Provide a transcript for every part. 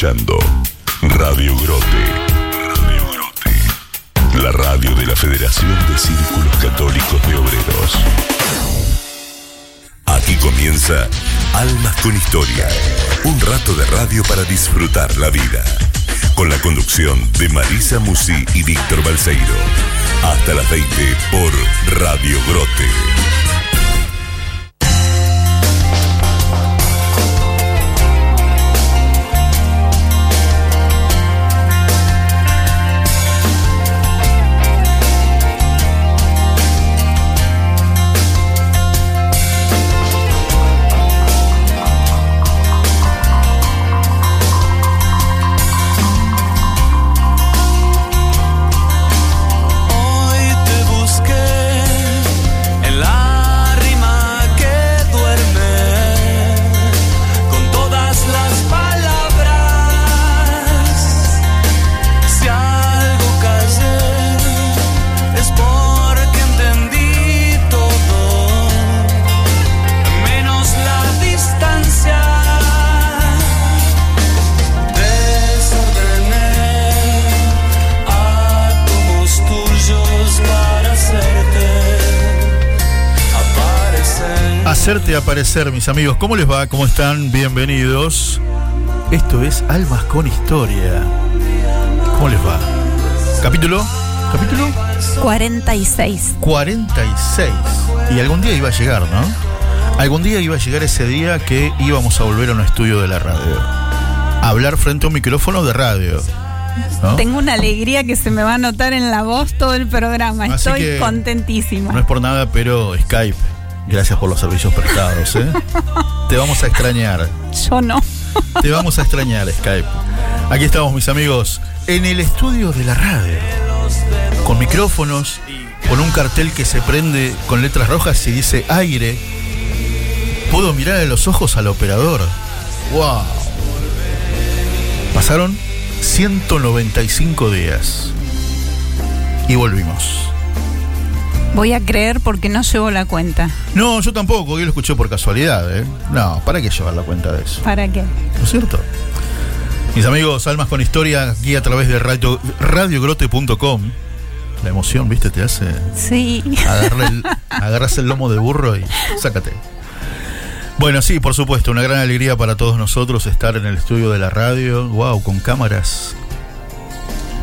escuchando Radio Grote. Radio Grote. La radio de la Federación de Círculos Católicos de Obreros. Aquí comienza Almas con Historia. Un rato de radio para disfrutar la vida. Con la conducción de Marisa Musi y Víctor Balseiro. Hasta las 20 por Radio Grote. Hacerte aparecer, mis amigos. ¿Cómo les va? ¿Cómo están? Bienvenidos. Esto es Almas con Historia. ¿Cómo les va? ¿Capítulo? ¿Capítulo? 46. 46. Y algún día iba a llegar, ¿no? Algún día iba a llegar ese día que íbamos a volver a un estudio de la radio. A hablar frente a un micrófono de radio. ¿no? Tengo una alegría que se me va a notar en la voz todo el programa. Así Estoy que contentísima. No es por nada, pero Skype. Gracias por los servicios prestados, ¿eh? Te vamos a extrañar. Yo no. Te vamos a extrañar, Skype. Aquí estamos, mis amigos, en el estudio de la radio. Con micrófonos, con un cartel que se prende con letras rojas y dice aire. Puedo mirar a los ojos al operador. ¡Wow! Pasaron 195 días. Y volvimos. Voy a creer porque no llevo la cuenta. No, yo tampoco, yo lo escuché por casualidad, ¿eh? No, ¿para qué llevar la cuenta de eso? ¿Para qué? ¿No es cierto? Mis amigos, Almas con Historia, aquí a través de radio, radiogrote.com. La emoción, ¿viste? Te hace Sí. el, agarras el lomo de burro y sácate. Bueno, sí, por supuesto, una gran alegría para todos nosotros estar en el estudio de la radio. Wow, con cámaras.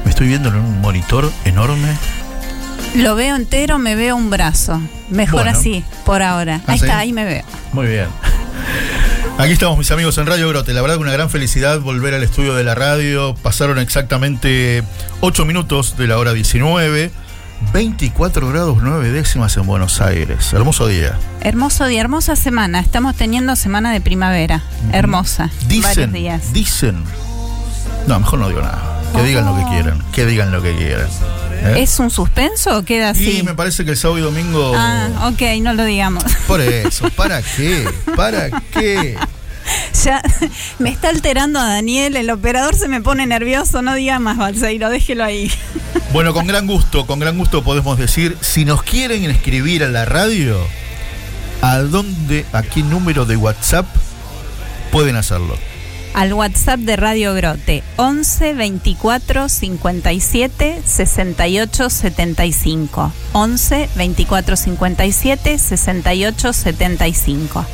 Me estoy viendo en un monitor enorme. Lo veo entero, me veo un brazo. Mejor Bueno. así, por ahora. ¿Ah, Ahí sí? está, ahí me veo. Muy bien. Aquí estamos, mis amigos, en Radio Grote. La verdad que una gran felicidad volver al estudio de la radio. Pasaron exactamente 8 minutos de la hora 19. 24 grados 9 décimas en Buenos Aires. Hermoso día. Hermoso día, hermosa semana. Estamos teniendo semana de primavera. Hermosa. Dicen, días. dicen. No, mejor no digo nada. Que digan lo que quieran. Que digan lo que quieran. ¿Eh? ¿Es un suspenso o queda así? Y me parece que el sábado y domingo. Ah, ok, no lo digamos. Por eso, ¿para qué? ¿Para qué? Ya me está alterando a Daniel, el operador se me pone nervioso, no diga más Balseiro, déjelo ahí. Bueno, con gran gusto, con gran gusto podemos decir, si nos quieren escribir a la radio, ¿a dónde, a qué número de WhatsApp pueden hacerlo? Al WhatsApp de Radio Grote, 11 24 57 68 75. 11 24 57 68 75.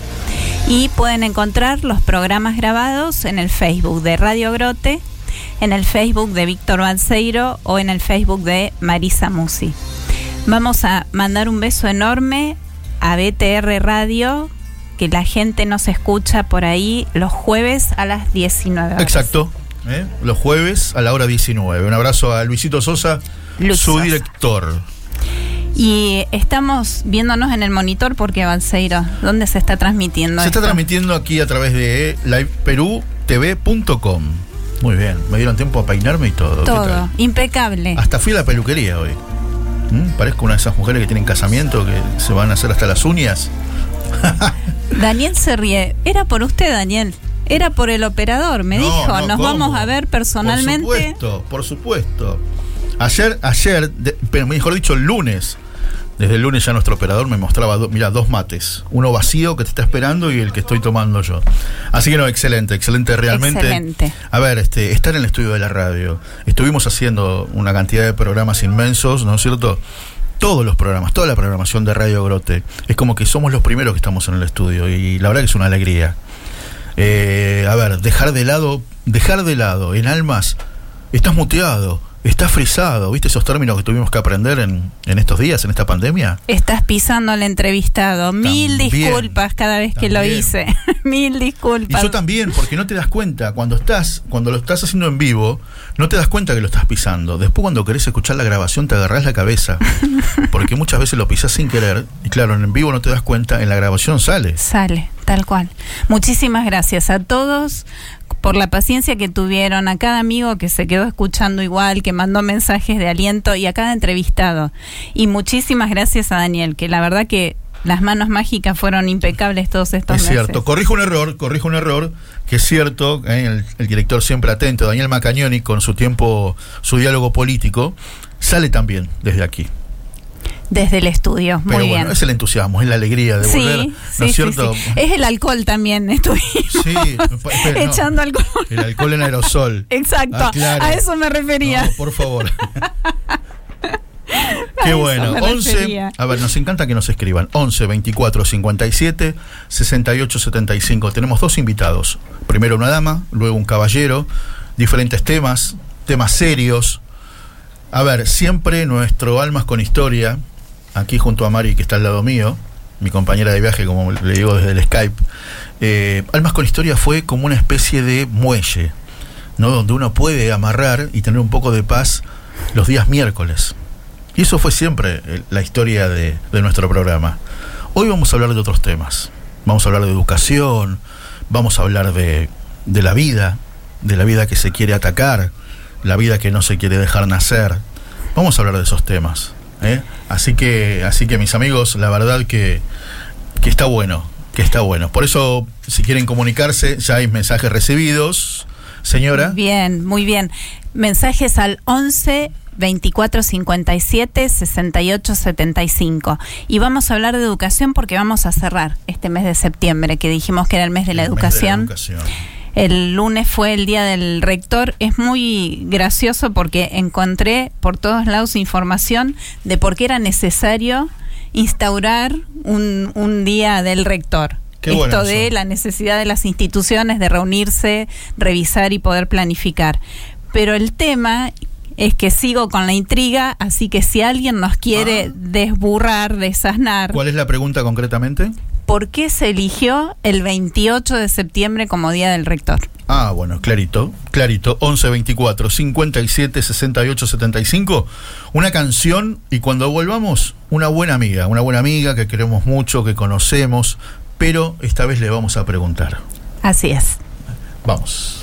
Y pueden encontrar los programas grabados en el Facebook de Radio Grote, en el Facebook de Víctor Balseiro o en el Facebook de Marisa Musi. Vamos a mandar un beso enorme a BTR Radio, que la gente nos escucha por ahí los jueves a las 19 horas. Exacto, ¿eh? los jueves a la hora 19. Un abrazo a Luisito Sosa, Luis su Sosa. director. Y estamos viéndonos en el monitor porque Balseiro, ¿dónde se está transmitiendo? Se está transmitiendo aquí a través de liveperutv.com. Muy bien, me dieron tiempo a peinarme y todo. ¿qué Todo, impecable. Hasta fui a la peluquería hoy. ¿Mm? Parezco una de esas mujeres que tienen casamiento que se van a hacer hasta las uñas. Daniel se ríe. Era por usted, Daniel. Era por el operador. Me No, dijo, no, nos ¿cómo? vamos a ver personalmente. Por supuesto, por supuesto. Ayer, ayer, de- pero mejor dicho, el lunes, Desde el lunes ya nuestro operador me mostraba, do- mira, dos mates. Uno vacío que te está esperando y el que estoy tomando yo. Así que no, excelente, excelente realmente. Excelente. A ver, este, estar en el estudio de la radio. Estuvimos haciendo una cantidad de programas inmensos, ¿no es cierto? Todos los programas, toda la programación de Radio Grote. Es como que somos los primeros que estamos en el estudio y la verdad que es una alegría. Eh, a ver, dejar de lado, dejar de lado en almas, estás muteado, estás frisado, ¿viste esos términos que tuvimos que aprender en, en estos días, en esta pandemia? Estás pisando al entrevistado. Mil También, disculpas cada vez que lo hice. Mil Y disculpas. yo también, porque no te das cuenta, cuando estás, cuando lo estás haciendo en vivo, no te das cuenta que lo estás pisando. Después cuando querés escuchar la grabación te agarrás la cabeza, porque muchas veces lo pisás sin querer, y claro, en vivo no te das cuenta, en la grabación sale. Sale, tal cual. Muchísimas gracias a todos por la paciencia que tuvieron, a cada amigo que se quedó escuchando igual, que mandó mensajes de aliento y a cada entrevistado. Y muchísimas gracias a Daniel, que la verdad que las manos mágicas fueron impecables todos estos Es meses. cierto, corrijo un error, corrijo un error, que es cierto, eh, el, el director siempre atento, Daniel Macagnoni, con su tiempo, su diálogo político, sale también desde aquí. Desde el estudio, Pero muy bueno, bien. es el entusiasmo, es la alegría de volver, Sí, ¿no sí, es cierto? sí. Es el alcohol también, estuvimos no. echando alcohol. El alcohol en aerosol. Exacto, Ah, claro. a eso me refería. No, por favor. Qué bueno. me 11. refería. A ver, nos encanta que nos escriban. 11 24 57 68 75. Tenemos dos invitados. Primero una dama, luego un caballero. Diferentes temas, temas serios. A ver, siempre nuestro Almas con Historia, aquí junto a Mari, que está al lado mío, mi compañera de viaje, como le digo desde el Skype. eh, Almas con Historia fue como una especie de muelle, ¿no? Donde uno puede amarrar y tener un poco de paz los días miércoles. Y eso fue siempre eh, la historia de, de nuestro programa. Hoy vamos a hablar de otros temas. Vamos a hablar de educación, vamos a hablar de, de la vida, de la vida que se quiere atacar, la vida que no se quiere dejar nacer. Vamos a hablar de esos temas. ¿Eh? Así que, así que mis amigos, la verdad que, que está bueno, que está bueno. Por eso, si quieren comunicarse, ya hay mensajes recibidos, señora. Bien, muy bien. Mensajes al 11 24 57 68 75. Y vamos a hablar de educación porque vamos a cerrar este mes de septiembre, que dijimos que era el mes de la El mes educación. educación. El lunes fue el día del rector. Es muy gracioso porque encontré por todos lados información de por qué era necesario instaurar un, un día del rector. Qué Esto bueno de la necesidad de las instituciones de reunirse, revisar y poder planificar. Pero el tema es que sigo con la intriga, así que si alguien nos quiere Ah. desburrar, desasnar, ¿Cuál es la pregunta concretamente? ¿por qué se eligió el 28 de septiembre como Día del Rector? Ah, bueno, clarito, clarito. 11 24 57 68 75. Una canción y cuando volvamos, una buena amiga, una buena amiga que queremos mucho, que conocemos, pero esta vez le vamos a preguntar. Así es. Vamos.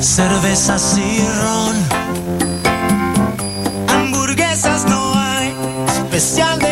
cervezas y ron. Hamburguesas no hay, especial de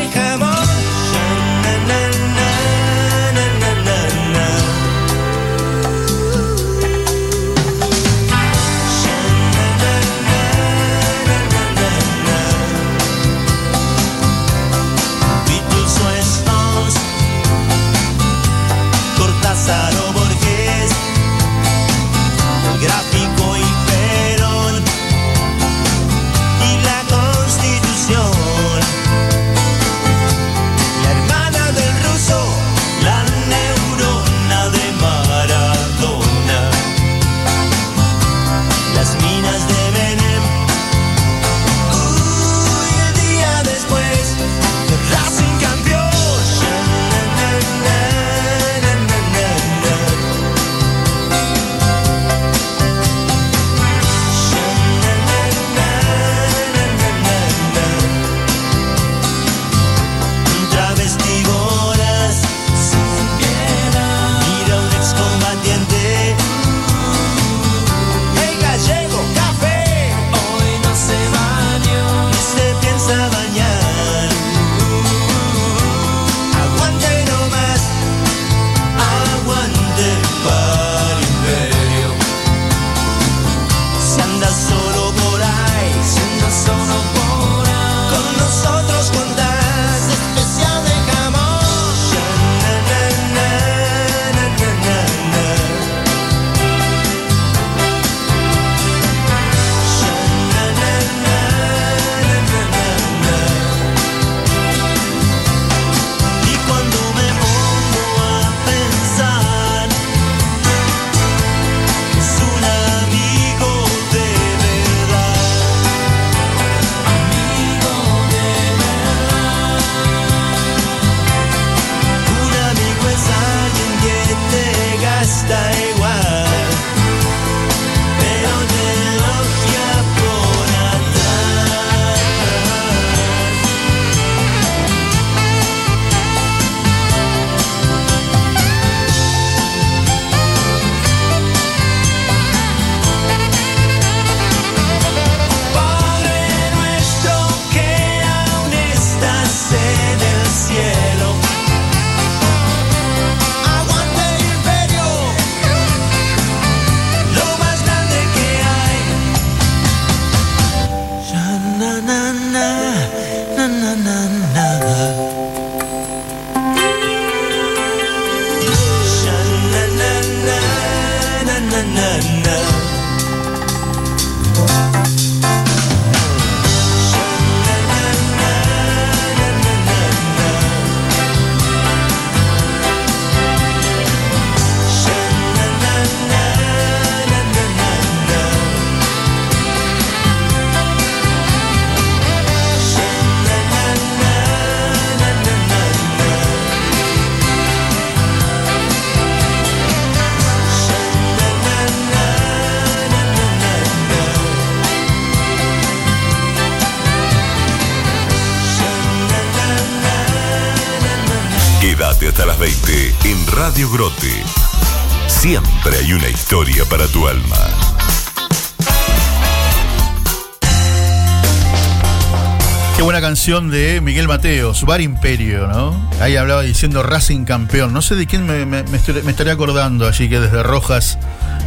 canción de Miguel Mateos, Bar Imperio, ¿no? Ahí hablaba diciendo Racing campeón. No sé de quién me, me- me estoy- me estaría acordando allí que desde Rojas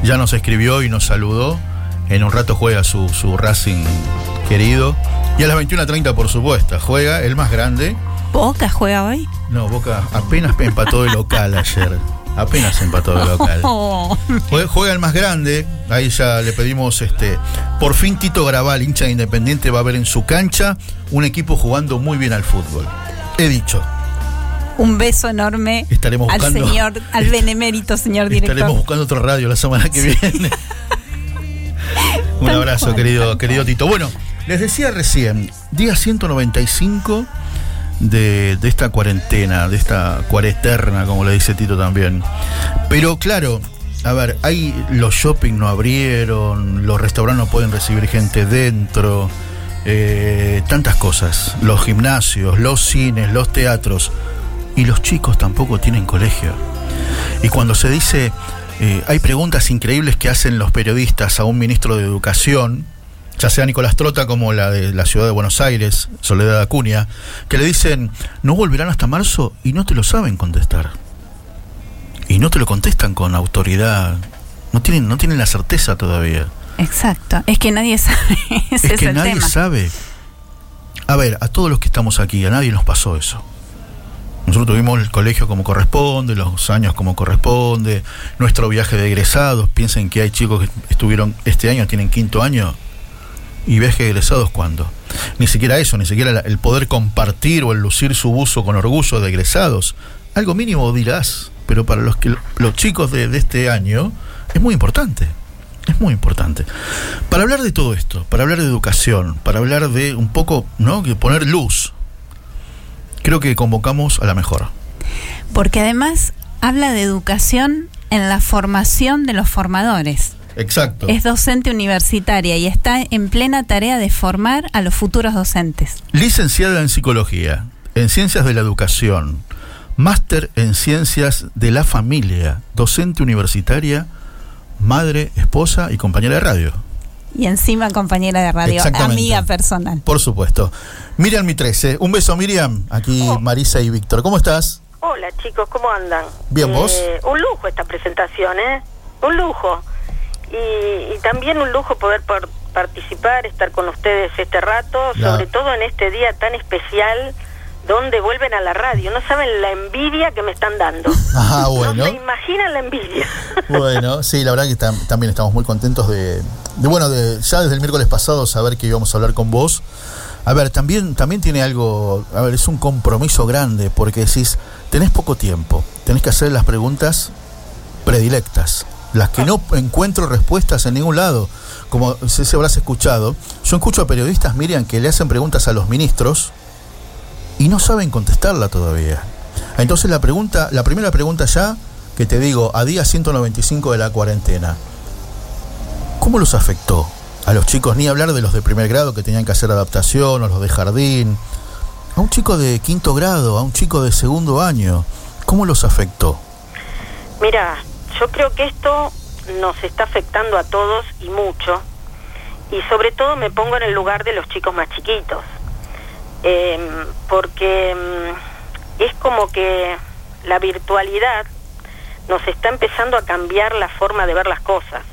ya nos escribió y nos saludó. En un rato juega su, su Racing querido. Y a las 21.30, por supuesto, juega el más grande. ¿Boca juega hoy? No, Boca apenas empató de local ayer. Apenas empató de local. Oh. Jue- Juega el más grande, ahí ya le pedimos este. Por fin Tito Graval, hincha de Independiente, va a ver en su cancha un equipo jugando muy bien al fútbol. He dicho, Un beso enorme Estaremos al buscando- señor, al benemérito señor director. estaremos buscando otra radio la semana que viene. un abrazo, cual, querido, querido Tito. Bueno, les decía recién, día 195 de, de esta cuarentena, de esta cuareterna, como le dice Tito también. Pero claro, a ver, hay los shopping no abrieron, los restaurantes no pueden recibir gente dentro, eh, tantas cosas, los gimnasios, los cines, los teatros, y los chicos tampoco tienen colegio. Y cuando se dice, eh, hay preguntas increíbles que hacen los periodistas a un ministro de Educación, ya sea Nicolás Trota como la de la ciudad de Buenos Aires, Soledad Acuña, que le dicen, no volverán hasta marzo y no te lo saben contestar. Y no te lo contestan con autoridad. No tienen, no tienen la certeza todavía. Exacto. Es que nadie sabe. Ese es es, que el nadie tema. sabe. A ver, a todos los que estamos aquí, a nadie nos pasó eso. Nosotros tuvimos el colegio como corresponde, los años como corresponde, nuestro viaje de egresados. Piensen que hay chicos que estuvieron este año, tienen quinto año, y viaje de egresados cuándo. Ni siquiera eso, ni siquiera el poder compartir o el lucir su buzo con orgullo de egresados. Algo mínimo dirás, pero para los, que, los chicos de, de este año es muy importante. Es muy importante. Para hablar de todo esto, para hablar de educación, para hablar de un poco, ¿no? Que poner luz, creo que convocamos a la mejor. Porque además habla de educación en la formación de los formadores. Exacto. Es docente universitaria y está en plena tarea de formar a los futuros docentes. Licenciada en psicología, en ciencias de la educación, máster en ciencias de la familia, docente universitaria, madre, esposa y compañera de radio. Y encima compañera de radio, amiga personal. Por supuesto. Miriam Mi 13. Un beso, Miriam. Aquí Oh. Marisa y Víctor. ¿Cómo estás? Hola chicos, ¿cómo andan? Bien, ¿vos? Eh, un lujo esta presentación, ¿eh? Un lujo. Y, y también un lujo poder por participar, estar con ustedes este rato, sobre todo en este día tan especial donde vuelven a la radio. No saben la envidia que me están dando. Ah, bueno. No se imaginan la envidia. Bueno, sí, la verdad que tam- también estamos muy contentos de, de, bueno, de ya desde el miércoles pasado saber que íbamos a hablar con vos. A ver, también, también tiene algo, a ver, es un compromiso grande porque decís, tenés poco tiempo, tenés que hacer las preguntas predilectas, las que no encuentro respuestas en ningún lado. Como si habrás escuchado, yo escucho a periodistas, Miriam, que le hacen preguntas a los ministros y no saben contestarla todavía. Entonces la pregunta, la primera pregunta ya que te digo, a día 195 de la cuarentena, ¿cómo los afectó a los chicos? Ni hablar de los de primer grado que tenían que hacer adaptación, o los de jardín, a un chico de quinto grado, a un chico de segundo año, ¿cómo los afectó? Mira, yo creo que esto nos está afectando a todos y mucho. Y sobre todo me pongo en el lugar de los chicos más chiquitos. Em, porque em, es como que la virtualidad nos está empezando a cambiar la forma de ver las cosas.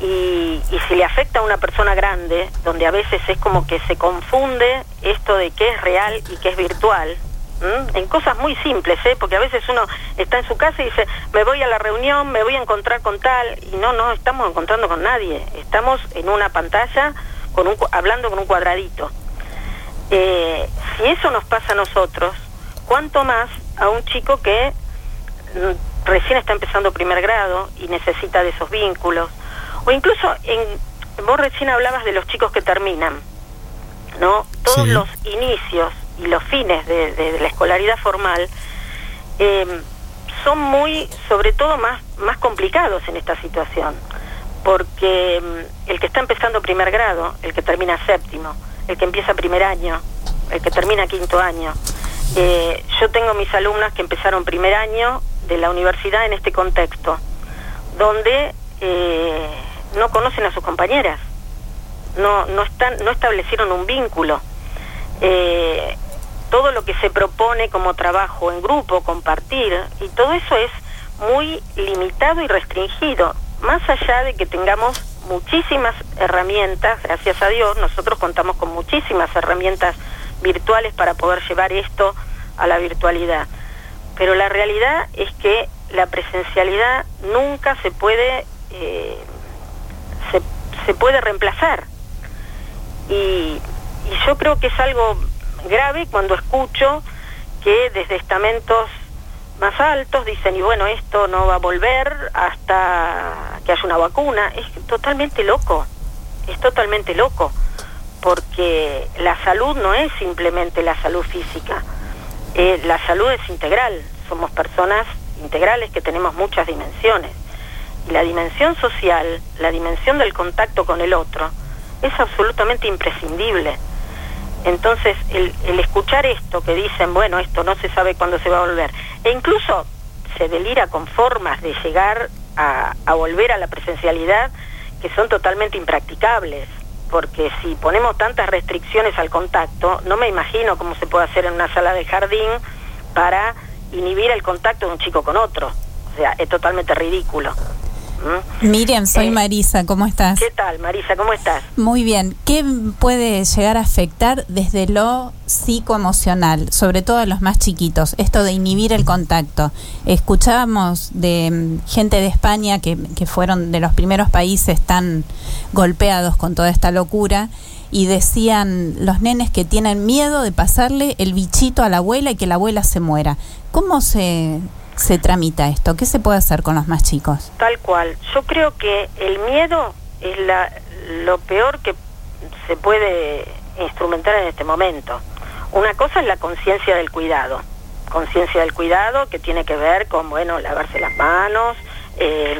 Y, y si le afecta a una persona grande, donde a veces es como que se confunde esto de qué es real y qué es virtual, ¿m? en cosas muy simples, ¿eh? porque a veces uno está en su casa y dice, me voy a la reunión, me voy a encontrar con tal, y no, no estamos encontrando con nadie, estamos en una pantalla con un, hablando con un cuadradito. Eh, si eso nos pasa a nosotros, ¿cuánto más a un chico que mm, recién está empezando primer grado y necesita de esos vínculos? O incluso, en, vos recién hablabas de los chicos que terminan, ¿no? Todos Sí. los inicios y los fines de, de- la escolaridad formal eh, son muy, sobre todo, más, más complicados en esta situación. Porque mm, el que está empezando primer grado, el que termina séptimo, el que empieza primer año, el que termina quinto año. eh, yo tengo mis alumnas que empezaron primer año de la universidad en este contexto, donde eh, no conocen a sus compañeras, no, no, están, no establecieron un vínculo. Eh, todo lo que se propone como trabajo en grupo, compartir, y todo eso es muy limitado y restringido. Más allá de que tengamos muchísimas herramientas, gracias a Dios, nosotros contamos con muchísimas herramientas virtuales para poder llevar esto a la virtualidad. Pero la realidad es que la presencialidad nunca se puede, eh, se, se puede reemplazar. Y, y yo creo que es algo grave cuando escucho que desde estamentos más altos dicen, y bueno, esto no va a volver hasta que haya una vacuna. Es totalmente loco, es totalmente loco, porque la salud no es simplemente la salud física, eh, la salud es integral, somos personas integrales que tenemos muchas dimensiones. Y la dimensión social, la dimensión del contacto con el otro, es absolutamente imprescindible. Entonces, el, el escuchar esto que dicen, bueno, esto no se sabe cuándo se va a volver, e incluso se delira con formas de llegar a, a volver a la presencialidad que son totalmente impracticables, porque si ponemos tantas restricciones al contacto, no me imagino cómo se puede hacer en una sala de jardín para inhibir el contacto de un chico con otro. O sea, es totalmente ridículo. ¿Mm? Miriam, soy Eh, Marisa, ¿cómo estás? ¿Qué tal, Marisa? ¿Cómo estás? Muy bien. ¿Qué puede llegar a afectar desde lo psicoemocional, sobre todo a los más chiquitos, esto de inhibir el contacto? Escuchábamos de mm, gente de España que, que fueron de los primeros países tan golpeados con toda esta locura y decían los nenes que tienen miedo de pasarle el bichito a la abuela y que la abuela se muera. ¿Cómo se, se tramita esto? ¿Qué se puede hacer con los más chicos? Tal cual. Yo creo que el miedo es la, lo peor que se puede instrumentar en este momento. Una cosa es la conciencia del cuidado. Conciencia del cuidado que tiene que ver con, bueno, lavarse las manos, eh,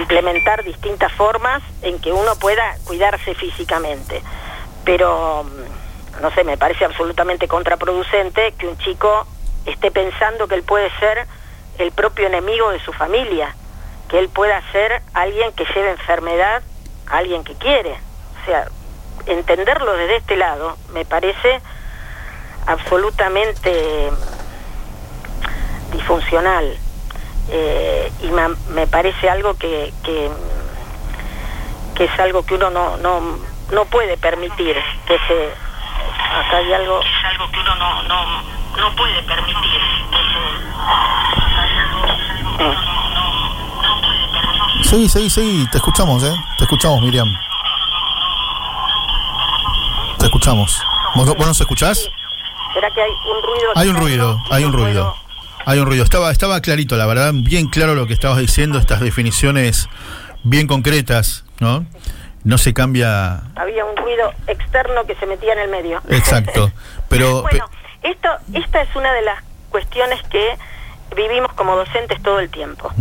implementar distintas formas en que uno pueda cuidarse físicamente. Pero, no sé, me parece absolutamente contraproducente que un chico esté pensando que él puede ser el propio enemigo de su familia, que él pueda ser alguien que lleve enfermedad a alguien que quiere. O sea, entenderlo desde este lado me parece absolutamente disfuncional eh, y me, parece algo que, que, que es algo que uno no, no, no puede permitir que se acá hay algo es algo que uno no, no, no puede permitir Sí, sí, sí, te escuchamos, ¿eh? Te escuchamos, Miriam. Te escuchamos. ¿Vos, no- vos nos escuchás? ¿Será que hay un ruido? Hay un ruido, hay un ruido. puedo- Hay un ruido. Estaba, estaba clarito, la verdad, bien claro lo que estabas diciendo, estas definiciones bien concretas, ¿no? No se cambia. Había un ruido externo que se metía en el medio. Exacto. Pero. bueno, esto, esta es una de las cuestiones que vivimos como docentes todo el tiempo.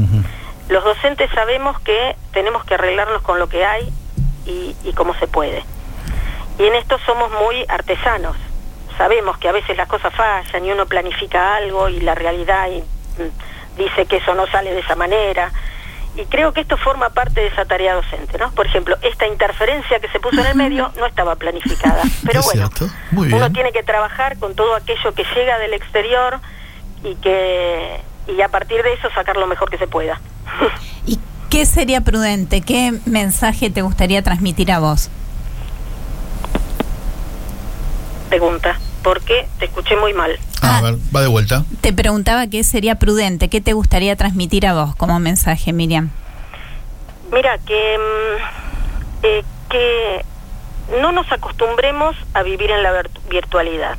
Los docentes sabemos que tenemos que arreglarnos con lo que hay y, y cómo se puede. Y en esto somos muy artesanos. Sabemos que a veces las cosas fallan y uno planifica algo y la realidad y, mm, dice que eso no sale de esa manera. Y creo que esto forma parte de esa tarea docente, ¿no? Por ejemplo, esta interferencia que se puso en el medio no estaba planificada. Pero Es bueno, uno tiene que trabajar con todo aquello que llega del exterior y que y a partir de eso sacar lo mejor que se pueda. ¿Y qué sería prudente? ¿Qué mensaje te gustaría transmitir a vos? Pregunta, porque te escuché muy mal. Ah, Ah. a ver, va de vuelta. Te preguntaba qué sería prudente, qué te gustaría transmitir a vos como mensaje, Miriam. Mira, que, mm, eh, que no nos acostumbremos a vivir en la vir- virtualidad.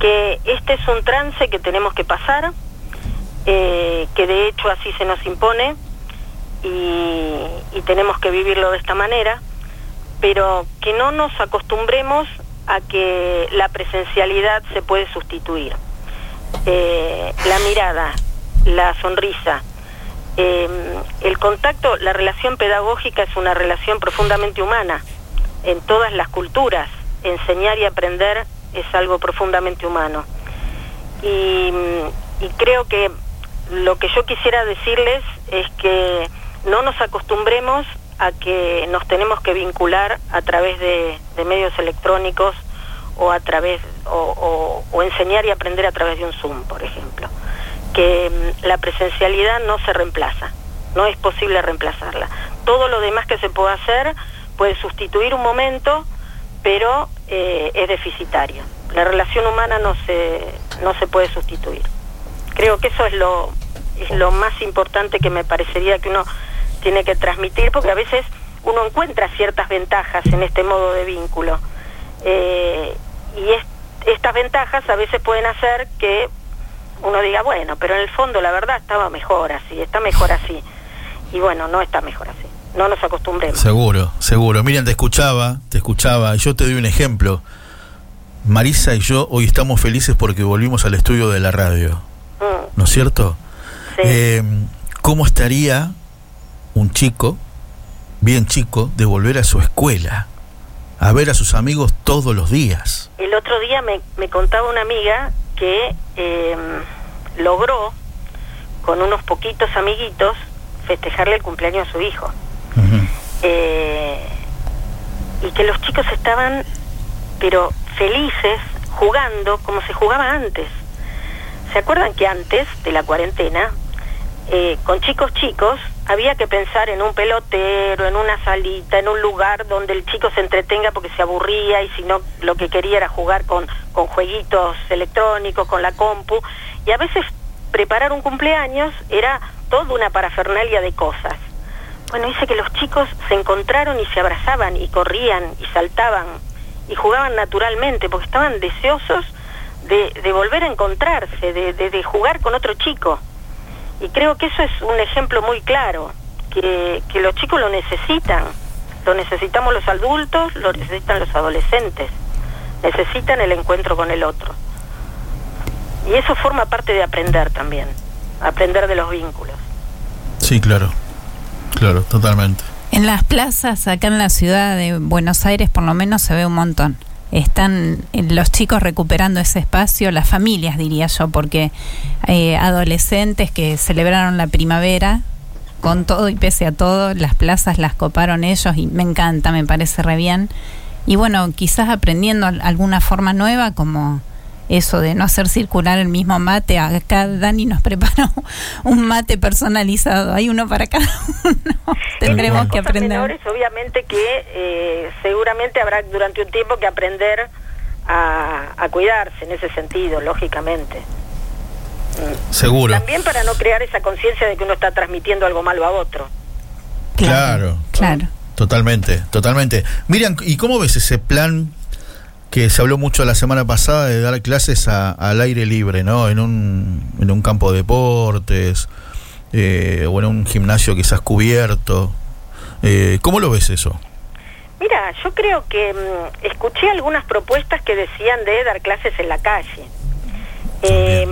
Que este es un trance que tenemos que pasar, eh, que de hecho así se nos impone y, y tenemos que vivirlo de esta manera, pero que no nos acostumbremos a que la presencialidad se puede sustituir. Eh, la mirada, la sonrisa, eh, el contacto, la relación pedagógica es una relación profundamente humana en todas las culturas. Enseñar y aprender es algo profundamente humano. Y creo que lo que yo quisiera decirles es que no nos acostumbremos a que nos tenemos que vincular a través de, medios electrónicos o a través o enseñar y aprender a través de un Zoom, por ejemplo. Que mm, la presencialidad no se reemplaza, no es posible reemplazarla. Todo lo demás que se puede hacer puede sustituir un momento, pero eh, es deficitario. La relación humana no se no se puede sustituir. Creo que eso es lo es lo más importante que me parecería que uno tiene que transmitir, porque a veces uno encuentra ciertas ventajas en este modo de vínculo. Eh, y es- estas ventajas a veces pueden hacer que uno diga, bueno, pero en el fondo la verdad estaba mejor así, está mejor así. Y bueno, no está mejor así. No nos acostumbremos. Seguro, seguro. Miriam, te escuchaba, te escuchaba. y Yo te doy un ejemplo. Marisa y yo hoy estamos felices porque volvimos al estudio de la radio. Mm, ¿No es cierto? sí. Eh, ¿Cómo estaría un chico, bien chico, de volver a su escuela? A ver a sus amigos todos los días. El otro día me, me contaba una amiga que eh, logró, con unos poquitos amiguitos, festejarle el cumpleaños a su hijo. Eh, y que los chicos estaban, pero felices, jugando como se jugaba antes. ¿Se acuerdan que antes de la cuarentena, eh, con chicos chicos, había que pensar en un pelotero, en una salita, en un lugar donde el chico se entretenga porque se aburría y si no lo que quería era jugar con, con jueguitos electrónicos, con la compu. Y a veces preparar un cumpleaños era toda una parafernalia de cosas. Bueno, dice que los chicos se encontraron y se abrazaban y corrían y saltaban y jugaban naturalmente porque estaban deseosos de, de volver a encontrarse, de, de- de jugar con otro chico. Y creo que eso es un ejemplo muy claro, que, que los chicos lo necesitan, lo necesitamos los adultos, lo necesitan los adolescentes, necesitan el encuentro con el otro. Y eso forma parte de aprender también, aprender de los vínculos. Sí, claro. Claro, totalmente. En las plazas, acá en la ciudad de Buenos Aires, por lo menos se ve un montón. Están eh, los chicos recuperando ese espacio, las familias, diría yo, porque eh, adolescentes que celebraron la primavera, con todo y pese a todo, las plazas las coparon ellos y me encanta, me parece re bien. Y bueno, quizás aprendiendo al- alguna forma nueva, como eso de no hacer circular el mismo mate. Acá Dani nos preparó un mate personalizado, hay uno para cada uno. Tendremos En que aprender. menores, obviamente que eh, seguramente habrá durante un tiempo que aprender a, a cuidarse en ese sentido, lógicamente. Seguro. También para no crear esa conciencia de que uno está transmitiendo algo malo a otro. Claro. Claro. Totalmente, totalmente. Miriam, ¿y cómo ves ese plan que se habló mucho la semana pasada de dar clases a- al aire libre, ¿no? En un, en un campo de deportes eh, o en un gimnasio quizás cubierto. Eh, ¿Cómo lo ves eso? Mira, yo creo que mm, escuché algunas propuestas que decían de dar clases en la calle. Eh,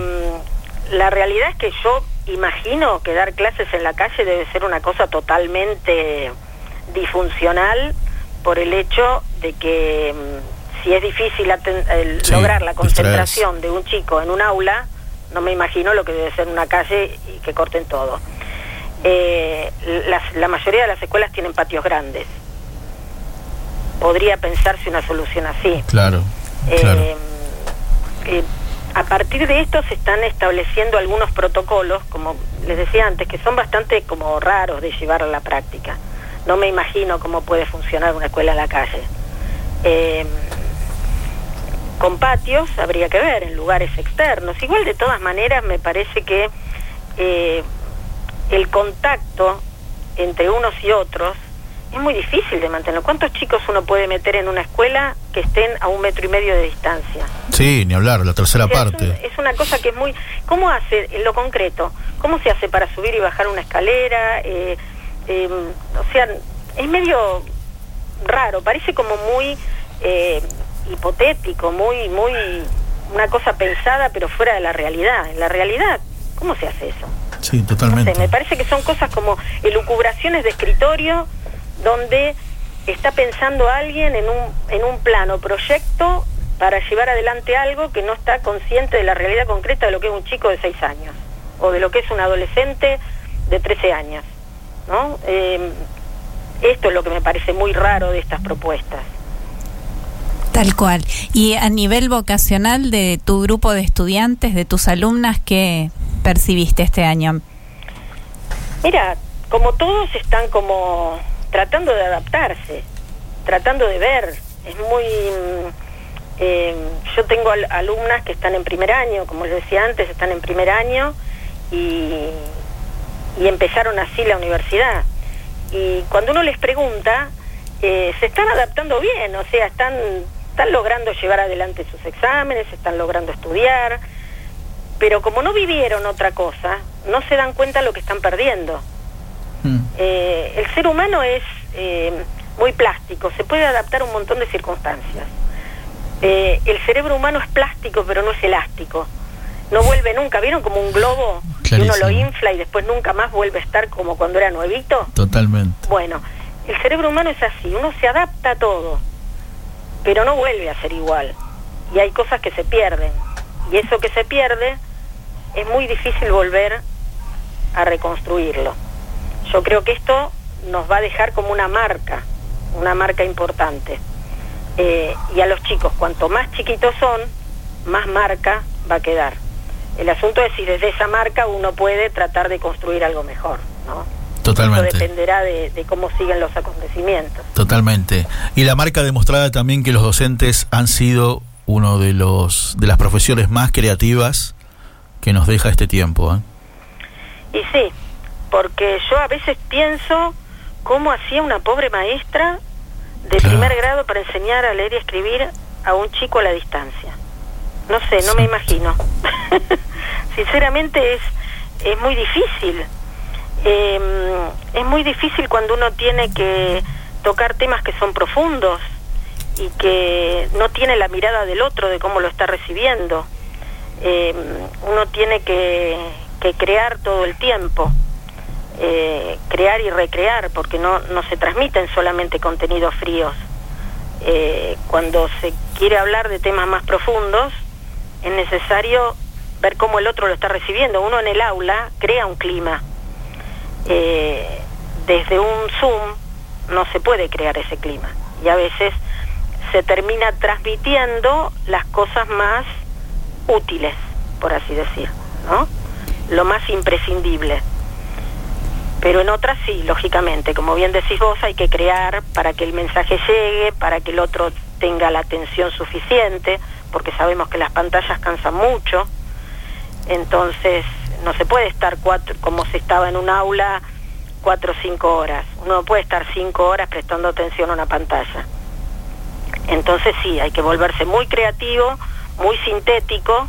la realidad es que yo imagino que dar clases en la calle debe ser una cosa totalmente disfuncional por el hecho de que mm, si es difícil aten- el- Sí, lograr la concentración de un chico en un aula, no me imagino lo que debe ser una calle y que corten todo. Eh, las- la mayoría de las escuelas tienen patios grandes. Podría pensarse una solución así. Claro, Eh, eh, a partir de esto se están estableciendo algunos protocolos, como les decía antes, que son bastante como raros de llevar a la práctica. No me imagino cómo puede funcionar una escuela en la calle. Eh, con patios habría que ver, en lugares externos. Igual de todas maneras me parece que eh, el contacto entre unos y otros es muy difícil de mantener. ¿Cuántos chicos uno puede meter en una escuela que estén a un metro y medio de distancia? Sí, ni hablar, la tercera O sea, es, parte. un- es una cosa que es muy... ¿Cómo hace en lo concreto? ¿Cómo se hace para subir y bajar una escalera? Eh, eh, o sea, es medio raro, parece como muy eh, hipotético, muy, muy... una cosa pensada pero fuera de la realidad. En la realidad, ¿cómo se hace eso? Sí, No totalmente. sé, me parece que son cosas como elucubraciones de escritorio donde está pensando alguien en un, en un plano, proyecto para llevar adelante algo que no está consciente de la realidad concreta de lo que es un chico de 6 años o de lo que es un adolescente de 13 años. ¿no? Eh, esto es lo que me parece muy raro de estas propuestas. Tal cual. Y a nivel vocacional de tu grupo de estudiantes, de tus alumnas, ¿qué percibiste este año? Mira, como todos están como tratando de adaptarse, tratando de ver. Es muy... eh, yo tengo al- alumnas que están en primer año, como les decía antes, están en primer año y, y empezaron así la universidad. Y cuando uno les pregunta, eh, se están adaptando bien, o sea, están, están logrando llevar adelante sus exámenes, están logrando estudiar, pero como no vivieron otra cosa, no se dan cuenta lo que están perdiendo. Mm. Eh, el ser humano es eh, muy plástico, se puede adaptar a un montón de circunstancias. Eh, el cerebro humano es plástico, pero no es elástico. No vuelve nunca. ¿Vieron como un globo? Que uno lo Clarísimo. infla y después nunca más vuelve a estar como cuando era nuevito. Totalmente. Bueno, el cerebro humano es así, uno se adapta a todo, pero no vuelve a ser igual. Y hay cosas que se pierden. Y eso que se pierde es muy difícil volver a reconstruirlo. Yo creo que esto nos va a dejar como una marca, una marca importante. Eh, y a los chicos, cuanto más chiquitos son, más marca va a quedar. El asunto es si desde esa marca uno puede tratar de construir algo mejor, ¿no? Totalmente. Eso dependerá de, de cómo siguen los acontecimientos. Totalmente. Y la marca demostrada también que los docentes han sido uno de los de las profesiones más creativas que nos deja este tiempo. ¿eh? Y sí, porque yo a veces pienso cómo hacía una pobre maestra de Claro. primer grado para enseñar a leer y escribir a un chico a la distancia. No sé, no me imagino. Sinceramente es, es muy difícil. Eh, es muy difícil cuando uno tiene que tocar temas que son profundos y que no tiene la mirada del otro de cómo lo está recibiendo. Eh, uno tiene que, que crear todo el tiempo, eh, crear y recrear, porque no, no se transmiten solamente contenidos fríos. Eh, cuando se quiere hablar de temas más profundos, es necesario ver cómo el otro lo está recibiendo. Uno en el aula crea un clima. Eh, desde un Zoom no se puede crear ese clima. Y a veces se termina transmitiendo las cosas más útiles, por así decir, ¿no? Lo más imprescindible. Pero en otras sí, lógicamente, como bien decís vos, hay que crear para que el mensaje llegue, para que el otro tenga la atención suficiente, porque sabemos que las pantallas cansan mucho. Entonces, no se puede estar cuatro, como se estaba en un aula, cuatro o cinco horas. Uno no puede estar cinco horas prestando atención a una pantalla. Entonces sí, hay que volverse muy creativo, muy sintético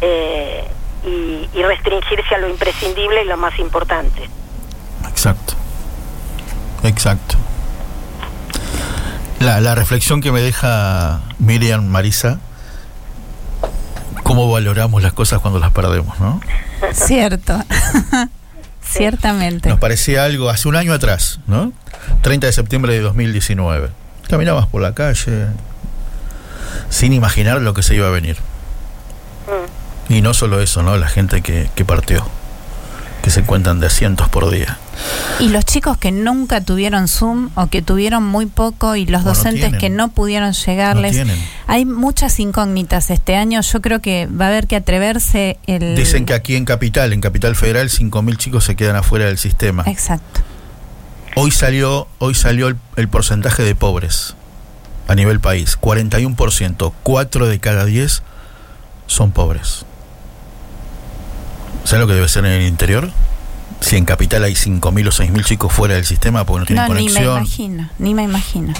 eh, y, y restringirse a lo imprescindible y lo más importante. Exacto. Exacto. La, la reflexión que me deja Miriam Marisa, cómo valoramos las cosas cuando las perdemos, ¿no? Cierto. Ciertamente. Nos parecía algo hace un año atrás, ¿no? 30 de septiembre de 2019. Caminabas por la calle sin imaginar lo que se iba a venir. Mm. Y no solo eso, ¿no? La gente que, que partió, que se cuentan de cientos por día. Y los chicos que nunca tuvieron Zoom o que tuvieron muy poco y los O no docentes tienen. que no pudieron llegarles. No. Hay muchas incógnitas este año. Yo creo que va a haber que atreverse el... Dicen que aquí en Capital, en Capital Federal, 5.000 chicos se quedan afuera del sistema. Exacto. Hoy salió, hoy salió el, el porcentaje de pobres a nivel país. 41%, 4 de cada 10 son pobres. ¿Sabes lo que debe ser en el interior? Si en Capital hay 5.000 o 6.000 chicos fuera del sistema porque no tienen No, ni me conexión. imagino, ni me imagino.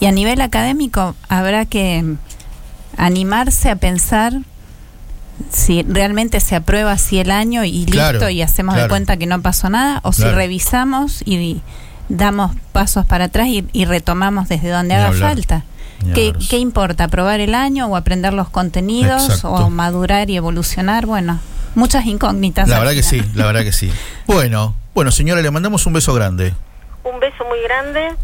Y a nivel académico habrá que mm, animarse a pensar si realmente se aprueba así el año y listo Claro, y hacemos de cuenta que no pasó nada, o si revisamos y damos pasos para atrás y, y retomamos desde donde Ni haga hablar. falta. ¿Qué. ¿Qué importa? ¿Aprobar el año o aprender los contenidos Exacto. o madurar y evolucionar? Bueno, muchas incógnitas. La verdad que sí, la verdad que sí. Bueno, bueno, señora, le mandamos un beso grande. Un beso muy grande.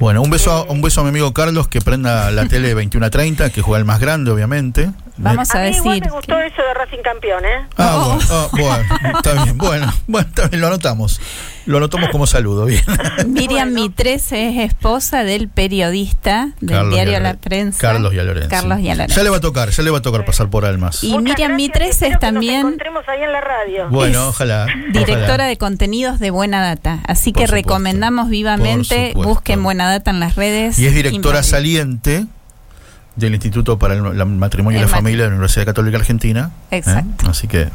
Bueno, un beso, a, un beso a mi amigo Carlos que prenda la tele 21 a 30, que juega el más grande, obviamente. Vamos A a mí igual decir. me gustó que- eso de Racing campeón, ¿eh? Ah, Oh. bueno, ah, bueno, está bien, bueno, bueno, está bien, lo anotamos. Lo anotamos como saludo, bien. Miriam Bueno. Mitres es esposa del periodista del Carlos diario La Prensa. Carlos Yalorenzi. Carlos Yalorenzi. Ya le va a tocar, ya le va a tocar pasar por Almas. Y Muchas Miriam gracias, Mitres es que también Nos encontremos ahí en la radio. Bueno, ojalá. directora ojalá. de contenidos de Buena Data. Así Por que supuesto. recomendamos vivamente, busquen Buena Data en las redes. Y es directora saliente del Instituto para el, Matrimonio y la Familia de la Universidad Católica Argentina. ¿eh? Exacto. Así que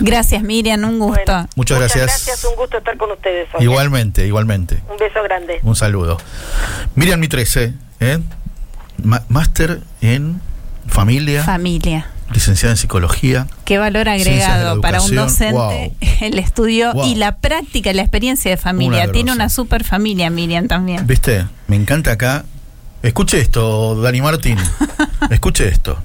Gracias Miriam, un gusto. Bueno, Muchas gracias. gracias, un gusto estar con ustedes hoy. ¿eh? igualmente, igualmente. Un beso grande. Un saludo. Miriam Mitrese, ¿eh? Máster en familia, Familia. licenciada en psicología. Qué valor agregado para un docente el estudio Wow. y la práctica, la experiencia de familia. Una Tiene una super familia Miriam también. ¿Viste? Me encanta acá. Escuche esto, Dani Martín. Escuche esto.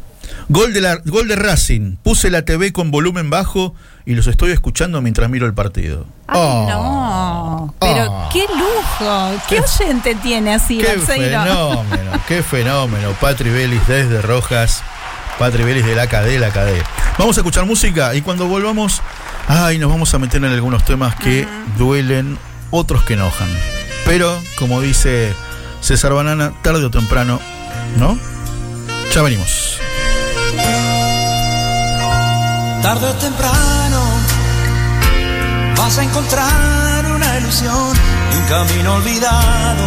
Gol de, la, gol de Racing. Puse la TV con volumen bajo y los estoy escuchando mientras miro el partido. Ay, Oh. no. Pero Oh. qué lujo. ¿Qué, Qué- oyente tiene así, ¡Qué fenómeno! ¡Qué fenómeno! Patri Vélez desde Rojas. Patri Vélez de la KD, la KD. Vamos a escuchar música y cuando volvamos, ay, nos vamos a meter en algunos temas que duelen, otros que enojan. Pero, como dice César Banana, tarde o temprano, ¿no? Ya venimos. Tarde o temprano vas a encontrar una ilusión y un camino olvidado.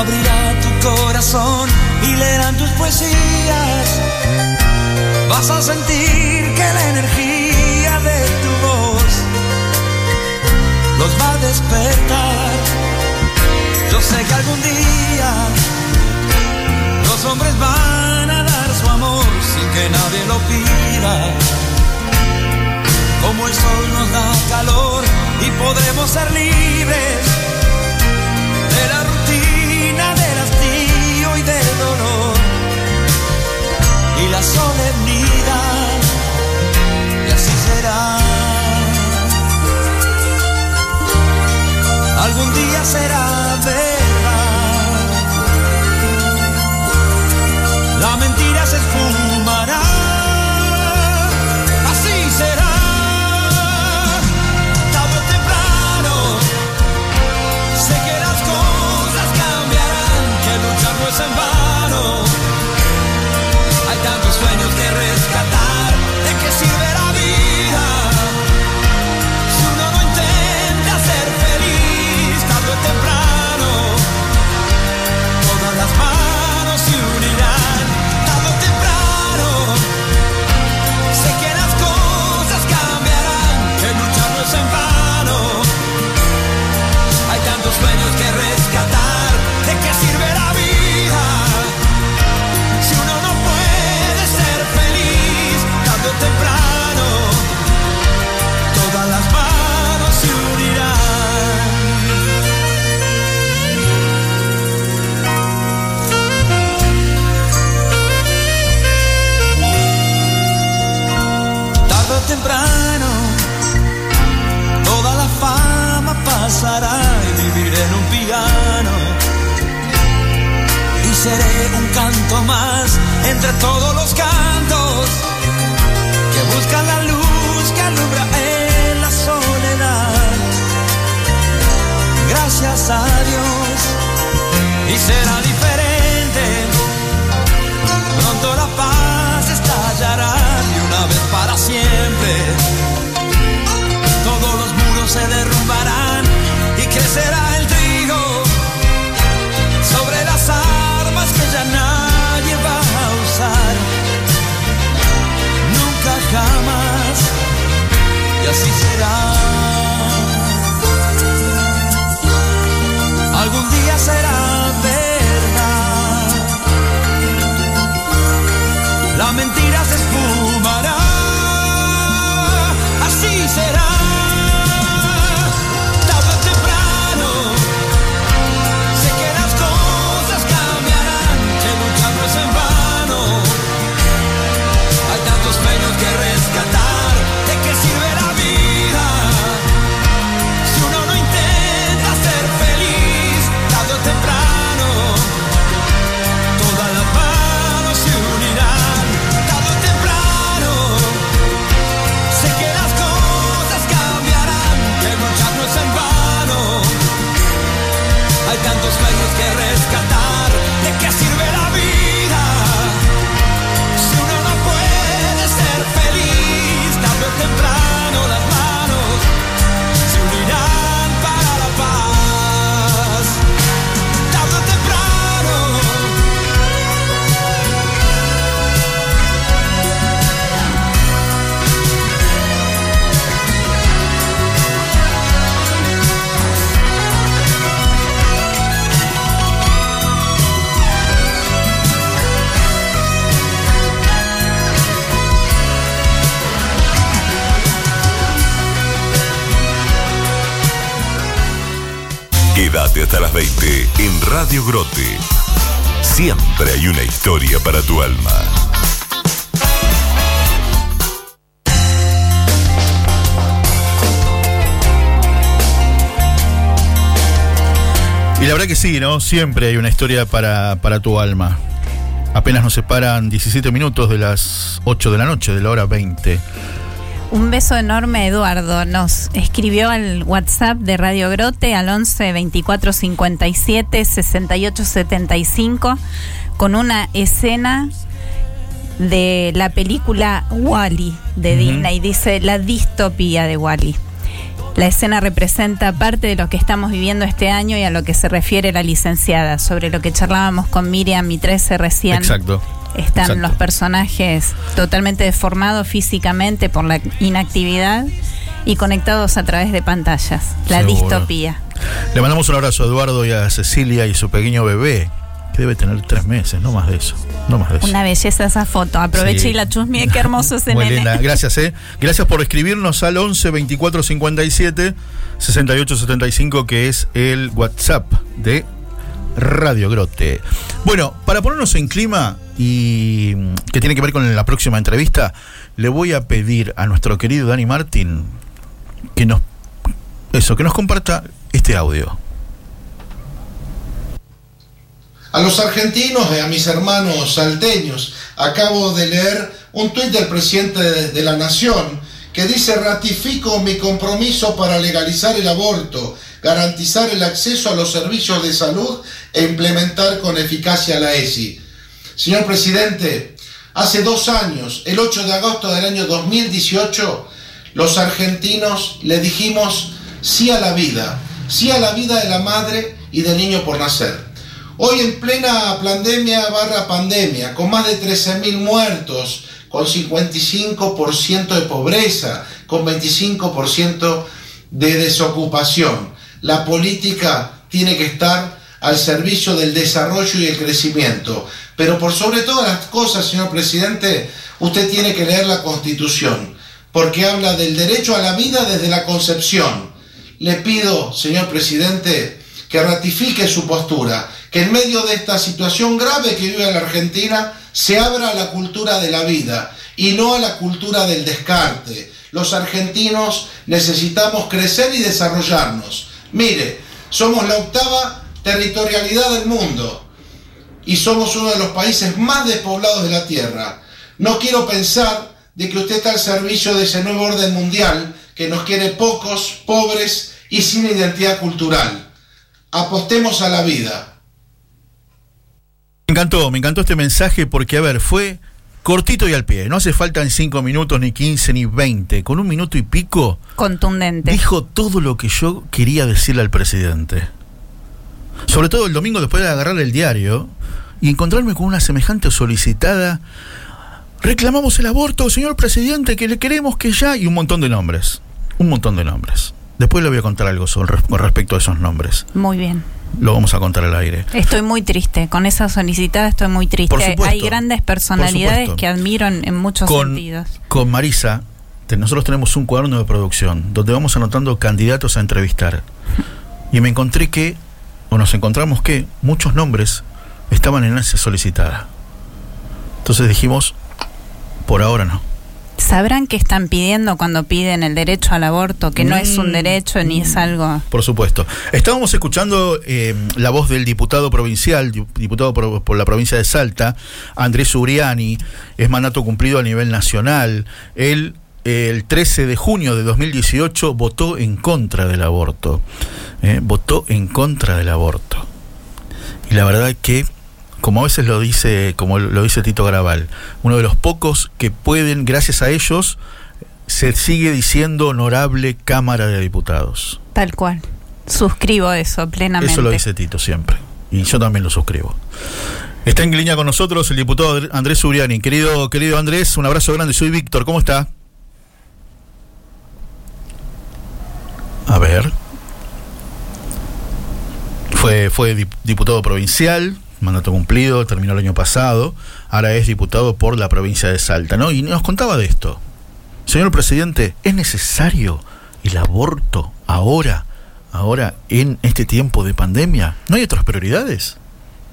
Abrirá tu corazón y leerán tus poesías. Vas a sentir que la energía de tu voz los va a despertar. Yo sé que algún día los hombres van sin que nadie lo pida. Como el sol nos da calor y podremos ser libres de la rutina, del hastío y del dolor y la solemnidad. Para tu alma. Y la verdad que sí, ¿no? Siempre hay una historia para, para tu alma. Apenas nos separan 17 minutos de las 8 de la noche, de la hora 20. Un beso enorme a Eduardo. Nos escribió al WhatsApp de Radio Grote al 11 24 57 68 75 con una escena de la película Wally de Ujú. Disney. Dice la distopía de Wally. La escena representa parte de lo que estamos viviendo este año y a lo que se refiere la licenciada, sobre lo que charlábamos con Miriam y 13 recién. Exacto. Están Exacto. los personajes totalmente deformados físicamente por la inactividad y conectados a través de pantallas. La Seguro. distopía. Le mandamos un abrazo a Eduardo y a Cecilia y su pequeño bebé, que debe tener tres meses, no más de eso. No más de eso. Una belleza esa foto. Aproveche Sí. y la chusmie, qué hermoso ese Muy nene. linda. Gracias, eh. Gracias por escribirnos al 11 24 57 68 75, que es el WhatsApp de Radio Grote. Bueno, para ponernos en clima y mm, que tiene que ver con la próxima entrevista, le voy a pedir a nuestro querido Dani Martín que nos eso, que nos comparta este audio. A los argentinos y a mis hermanos salteños, acabo de leer un tuit del presidente de, de la Nación que dice ratifico mi compromiso para legalizar el aborto, garantizar el acceso a los servicios de salud e implementar con eficacia la ESI. Señor presidente, hace dos años, el 8 de agosto del año 2018, los argentinos le dijimos sí a la vida, sí a la vida de la madre y del niño por nacer. Hoy en plena pandemia barra pandemia, con más de 13.000 muertos, con 55% de pobreza, con 25% de desocupación, la política tiene que estar al servicio del desarrollo y el crecimiento. Pero por sobre todas las cosas, señor presidente, usted tiene que leer la Constitución, porque habla del derecho a la vida desde la concepción. Le pido, señor presidente, que ratifique su postura, que en medio de esta situación grave que vive la Argentina se abra a la cultura de la vida y no a la cultura del descarte. Los argentinos necesitamos crecer y desarrollarnos. Mire, somos la octava territorialidad del mundo. y somos uno de los países más despoblados de la Tierra. No quiero pensar de que usted está al servicio de ese nuevo orden mundial que nos quiere pocos, pobres y sin identidad cultural. Apostemos a la vida. Me encantó, me encantó este mensaje porque, a ver, fue cortito y al pie. No hace falta en cinco minutos, ni 15, ni 20. Con un minuto y pico. Contundente. Dijo todo lo que yo quería decirle al presidente. Sobre todo el domingo después de agarrar el diario y encontrarme con una semejante solicitada. Reclamamos el aborto, señor presidente, que le queremos que ya. Y un montón de nombres. Un montón de nombres. Después le voy a contar algo sobre, con respecto a esos nombres. Muy bien. Lo vamos a contar al aire. Estoy muy triste. Con esa solicitada estoy muy triste. Supuesto, Hay grandes personalidades que admiro en, en muchos con, sentidos. con Marisa, te- nosotros tenemos un cuaderno de producción donde vamos anotando candidatos a entrevistar. Y me encontré que, o nos encontramos que, muchos nombres estaban en esa solicitada. Entonces dijimos, por ahora no. ¿Sabrán qué están pidiendo cuando piden el derecho al aborto? Que no es un Mm. derecho ni es algo... Por supuesto. Estábamos escuchando eh, la voz del diputado provincial, di- diputado por, por la provincia de Salta, Andrés Uriani, es mandato cumplido a nivel nacional. Él, el 13 de junio de 2018, votó en contra del aborto. Eh, votó en contra del aborto. Y la verdad que, como a veces lo dice, como lo dice Tito Graval, uno de los pocos que pueden, gracias a ellos, se sigue diciendo honorable Cámara de Diputados. Tal cual. Suscribo eso plenamente. Eso lo dice Tito siempre. Y yo también lo suscribo. Está en línea con nosotros el diputado Andrés Uriani. Querido, querido Andrés, un abrazo grande. Soy Víctor. ¿Cómo está? A ver. Fue, fue dip- diputado provincial, mandato cumplido, terminó el año pasado. Ahora es diputado por la provincia de Salta, ¿no? Y nos contaba de esto. Señor presidente, ¿es necesario el aborto ahora, ahora en este tiempo de pandemia? ¿No hay otras prioridades?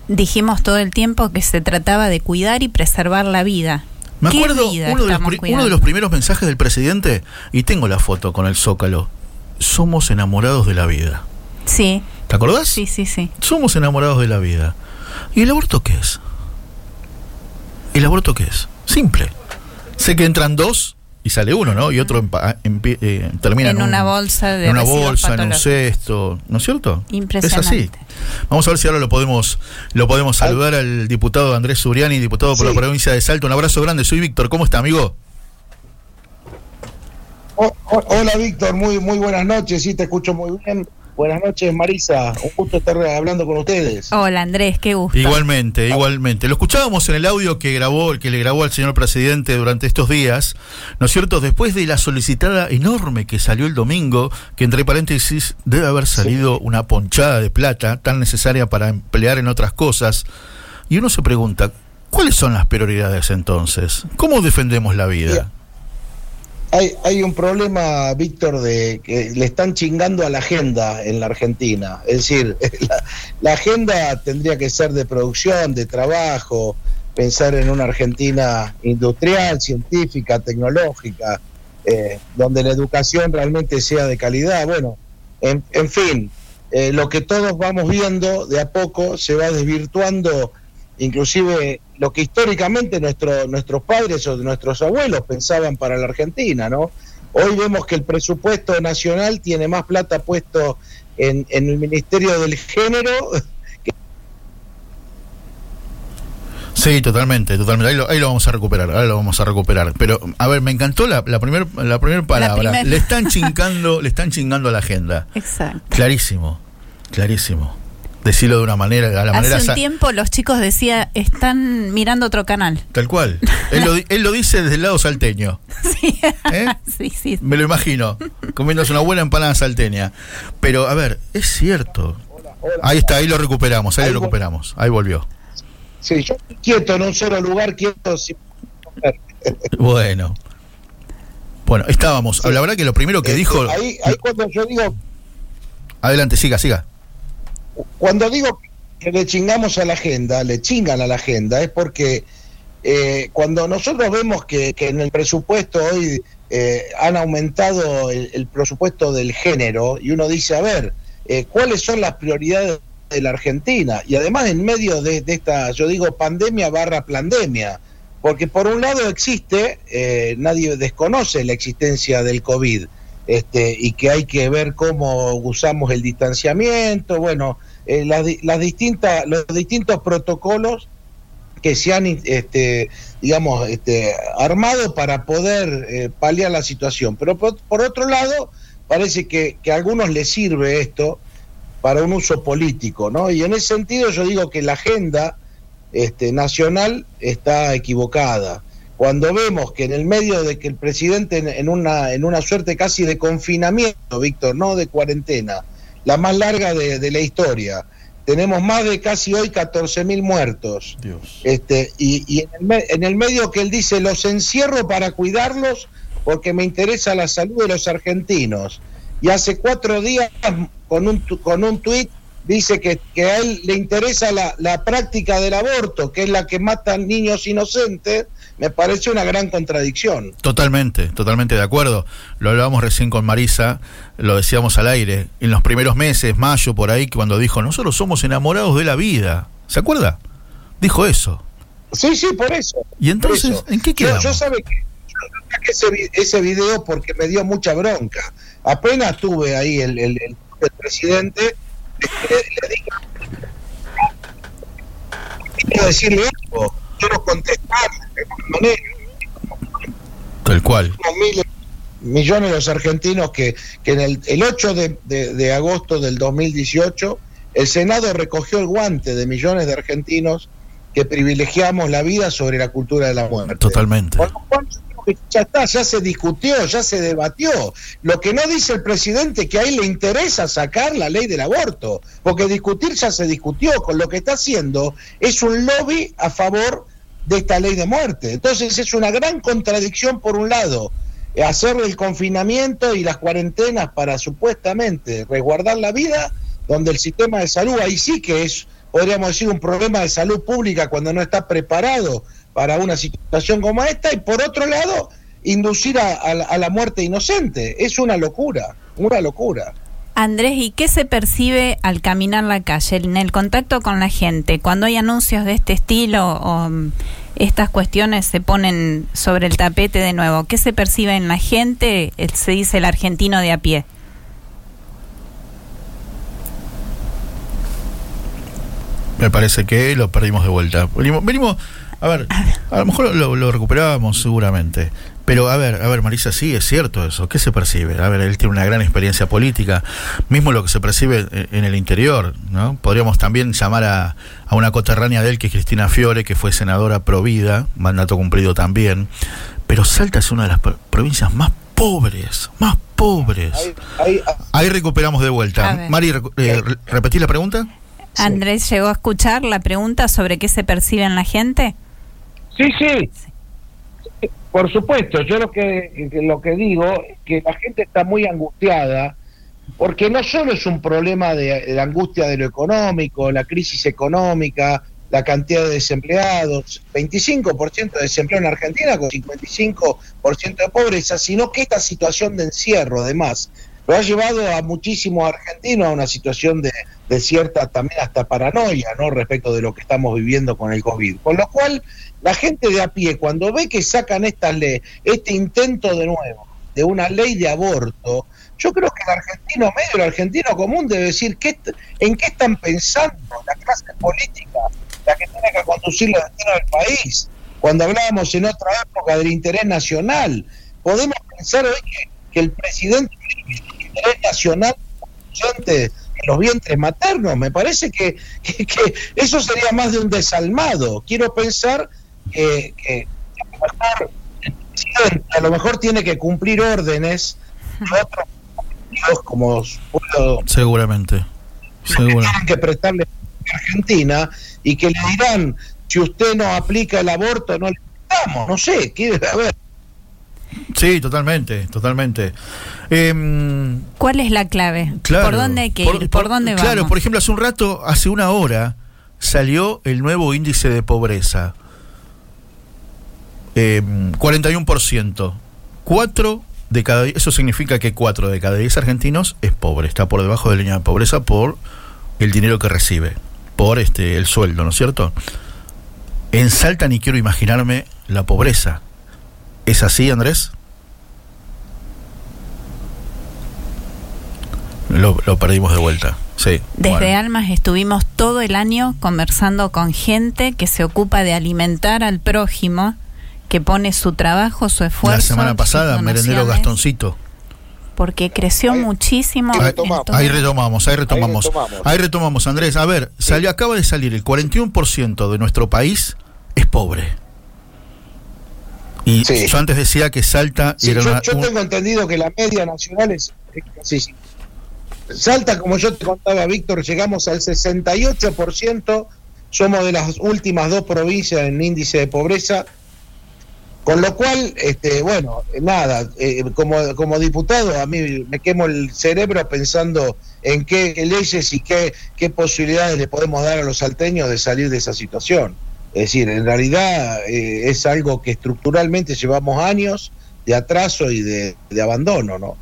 Dijimos todo el tiempo que se trataba de cuidar y preservar la vida. Me ¿Qué acuerdo uno de, los, uno de los primeros mensajes del presidente, y tengo la foto con el zócalo. Somos enamorados de la vida. Sí, ¿Te acordás? sí, sí, sí. Somos enamorados de la vida. ¿Y el aborto qué es? ¿El aborto qué es? Simple. Sé que entran dos y sale uno, ¿no? Y otro empa- empie- eh, termina en, En un- una bolsa de en una bolsa, en un cesto, ¿no es cierto? Impresionante. Es así. Vamos a ver si ahora lo podemos lo podemos saludar al diputado Andrés Suriani, diputado por Sí. la provincia de Salto. Un abrazo grande. Soy Víctor. ¿Cómo está, amigo? Hola Víctor, muy muy buenas noches, sí te escucho muy bien. Buenas noches Marisa, un gusto estar hablando con ustedes. Hola Andrés, qué gusto. Igualmente, igualmente. Lo escuchábamos en el audio que grabó, que le grabó al señor presidente durante estos días, ¿no es cierto? Después de la solicitada enorme que salió el domingo, que entre paréntesis debe haber salido una ponchada de plata tan necesaria para emplear en otras cosas. Y uno se pregunta, ¿cuáles son las prioridades entonces? ¿Cómo defendemos la vida? Hay, hay un problema, Víctor, de que le están chingando a la agenda en la Argentina. Es decir, la, la agenda tendría que ser de producción, de trabajo, pensar en una Argentina industrial, científica, tecnológica, eh, donde la educación realmente sea de calidad. Bueno, en, fin, eh, lo que todos vamos viendo de a poco se va desvirtuando, inclusive lo que históricamente nuestro, nuestros padres o nuestros abuelos pensaban para la Argentina, ¿no? Hoy vemos que el presupuesto nacional tiene más plata puesto en, en el Ministerio del Género. Sí, totalmente, totalmente. Ahí lo, ahí lo vamos a recuperar, ahora lo vamos a recuperar. Pero, a ver, me encantó la, la primera la primer palabra. primer- Le están chingando, le están chingando a la agenda. Exacto. Clarísimo, clarísimo. Decirlo de una manera, a la manera Hace un sa- tiempo los chicos decían, están mirando otro canal. tal cual. Él lo, di- él lo dice desde el lado salteño. Sí, ¿Eh? sí, sí. Me lo imagino, comiéndose una buena empanada salteña. Pero, a ver, es cierto. Ahí está, ahí lo recuperamos, ahí Ahí lo vol- recuperamos. Ahí volvió. Sí, yo quieto en un solo lugar, quieto sin Bueno. Bueno, estábamos. Sí. La verdad que lo primero que Este, dijo. Ahí, ahí cuando yo digo, Adelante, siga, siga. Cuando digo que le chingamos a la agenda, le chingan a la agenda, es porque eh, cuando nosotros vemos que, en el presupuesto hoy eh, han aumentado el, presupuesto del género y uno dice, a ver, eh, ¿cuáles son las prioridades de la Argentina y además en medio de, de esta, yo digo, pandemia barra pandemia, porque por un lado existe, eh, nadie desconoce la existencia del COVID, este, y que hay que ver cómo usamos el distanciamiento, bueno, eh, las, las distintas, los distintos protocolos que se han, este, digamos, este, armado para poder eh, paliar la situación. Pero por, por otro lado, parece que, que a algunos les sirve esto para un uso político, ¿no? Y en ese sentido yo digo que la agenda este, nacional está equivocada. Cuando vemos que en el medio de que el presidente en, en una, en una suerte casi de confinamiento, Víctor, no de cuarentena, la más larga de, de la historia, tenemos más de casi hoy 14 mil muertos. Dios. Este, y y en, el me- en el medio que él dice, los encierro para cuidarlos porque me interesa la salud de los argentinos. Y hace cuatro días, con un, con un tuit, dice que, que a él le interesa la, la práctica del aborto, que es la que matan niños inocentes, me parece una gran contradicción. Totalmente, totalmente de acuerdo. Lo hablábamos recién con Marisa, lo decíamos al aire, en los primeros meses, mayo, por ahí, cuando dijo, nosotros somos enamorados de la vida. ¿Se acuerda? Dijo eso. Sí, sí, por eso. ¿Y entonces, eso. en qué Yo- quedamos? Yo, sabe que yo saqué ese, vi- ese video porque me dio mucha bronca. Apenas tuve ahí el, el, el- el presidente, le, le dije, quiero decirle algo, quiero contestarle de alguna manera. Tal cual. Miles, millones de los argentinos que, que en el, el 8 de, de- de agosto del 2018 el Senado recogió el guante de millones de argentinos que privilegiamos la vida sobre la cultura de la muerte. Totalmente. Ya está, ya se discutió, ya se debatió. Lo que no dice el presidente es que a él le interesa sacar la ley del aborto, porque discutir ya se discutió, con lo que está haciendo es un lobby a favor de esta ley de muerte. Entonces es una gran contradicción por un lado, hacer el confinamiento y las cuarentenas para supuestamente resguardar la vida, donde el sistema de salud ahí sí que es, podríamos decir, un problema de salud pública cuando no está preparado para una situación como esta, y por otro lado, inducir a, a la muerte inocente. Es una locura, una locura. Andrés, ¿y qué se percibe al caminar la calle, en el contacto con la gente? Cuando hay anuncios de este estilo o mm, estas cuestiones se ponen sobre el tapete de nuevo, ¿qué se percibe en la gente? Se dice el argentino de a pie. Me parece que lo perdimos de vuelta. Venimos, venimos a ver, a lo mejor lo, lo recuperábamos seguramente. Pero a ver, a ver, Marisa, sí, es cierto eso. ¿Qué se percibe? A ver, él tiene una gran experiencia política. Mismo lo que se percibe en- el interior, ¿no? Podríamos también llamar a, a una coterránea de él, que es Cristina Fiore, que fue senadora pro vida, mandato cumplido también. Pero Salta es una de las pro- provincias más pobres, más pobres. Ahí- ahí- Ahí recuperamos de vuelta. Mari, eh, re- ¿repetí la pregunta? Andrés, ¿llegó a escuchar la pregunta sobre qué se percibe en la gente? Sí, sí. Por supuesto, yo lo que, lo que digo es que la gente está muy angustiada porque no solo es un problema de, de la angustia de lo económico, la crisis económica, la cantidad de desempleados, 25% de desempleo en Argentina con 55% de pobreza, sino que esta situación de encierro, además, lo ha llevado a muchísimos argentinos a una situación de, de cierta también hasta paranoia, ¿no? Respecto de lo que estamos viviendo con el COVID. Con lo cual, la gente de a pie, cuando ve que sacan esta ley, este intento de nuevo de una ley de aborto, yo creo que el argentino medio, el argentino común debe decir ¿qué, en qué están pensando la clase política, la que tiene que conducir los destinos del país. Cuando hablábamos en otra época del interés nacional, podemos pensar hoy que, el presidente tiene el interés nacional en los vientres maternos. Me parece que- que eso sería más de un desalmado. Quiero pensar que, que a lo mejor el presidente a lo mejor tiene que cumplir órdenes de otros como pueblo Seguramente. Seguro. tienen que prestarle a Argentina y que le dirán si usted no aplica el aborto no le prestamos, no sé, quiere a ver. Sí, totalmente, totalmente. Em, ¿Cuál es la clave? claro, ¿Por dónde hay que ir? ¿Por, dónde vamos? Claro, por ejemplo, hace un rato, hace una hora, salió el nuevo índice de pobreza. Em, 41%. 4 de cada eso significa que 4 de cada 10 argentinos es pobre, está por debajo de la línea de pobreza por el dinero que recibe por este el sueldo, ¿no es cierto? En Salta ni quiero imaginarme la pobreza. ¿Es así, Andrés? Lo, lo perdimos de vuelta. Sí. Desde bueno. Almas estuvimos todo el año conversando con gente que se ocupa de alimentar al prójimo, que pone su trabajo, su esfuerzo. La semana pasada, merendero Gastoncito. Porque creció Ahí- muchísimo. ahí retomamos. Ahí retomamos, ahí retomamos. retomamos. Ahí retomamos, Andrés. A ver, salió, acaba de salir el 41% de nuestro país es pobre. Y Sí. yo antes decía que Salta Sí, era yo, una- yo un- tengo entendido que la media nacional es, casi sí. Salta, como yo te contaba, Víctor, llegamos al 68%, somos de las últimas dos provincias en índice de pobreza, con lo cual, este, bueno, nada, eh, como, como diputado a mí me quemo el cerebro pensando en qué, leyes y qué, qué posibilidades le podemos dar a los salteños de salir de esa situación. Es decir, en realidad eh, es algo que estructuralmente llevamos años de atraso y de, de abandono, ¿no?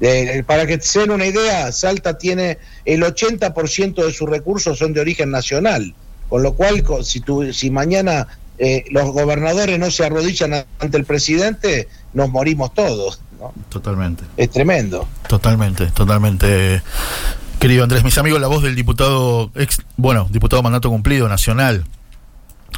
Eh, para que se den una idea, Salta tiene el 80% de sus recursos son de origen nacional, con lo cual si, tu- si mañana eh, los gobernadores no se arrodillan ante el presidente, nos morimos todos, ¿no? Totalmente, Es tremendo. totalmente, totalmente. Querido Andrés, mis amigos, la voz del diputado, ex, bueno, diputado mandato cumplido nacional,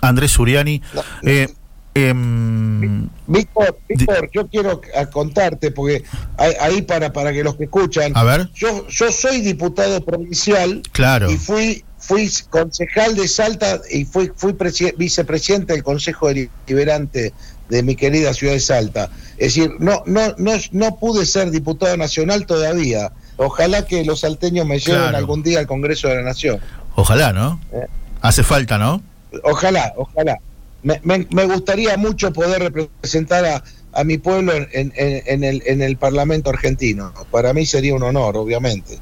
Andrés Uriani. Eh, em, Víctor, Víctor, yo quiero contarte, porque ahí, ahí para, para que los que escuchan, a ver, yo, yo soy diputado provincial claro. y fui fui concejal de Salta y fui fui presi- vicepresidente del Consejo Deliberante de mi querida ciudad de Salta. Es decir, no no no no pude ser diputado nacional todavía. Ojalá que los salteños me lleven Claro. algún día al Congreso de la Nación. Ojalá, ¿no? Eh. Hace falta, ¿no? Ojalá, ojalá. Me, me- me gustaría mucho poder representar a, a mi pueblo en, en- en el, en el Parlamento argentino. Para mí sería un honor, obviamente.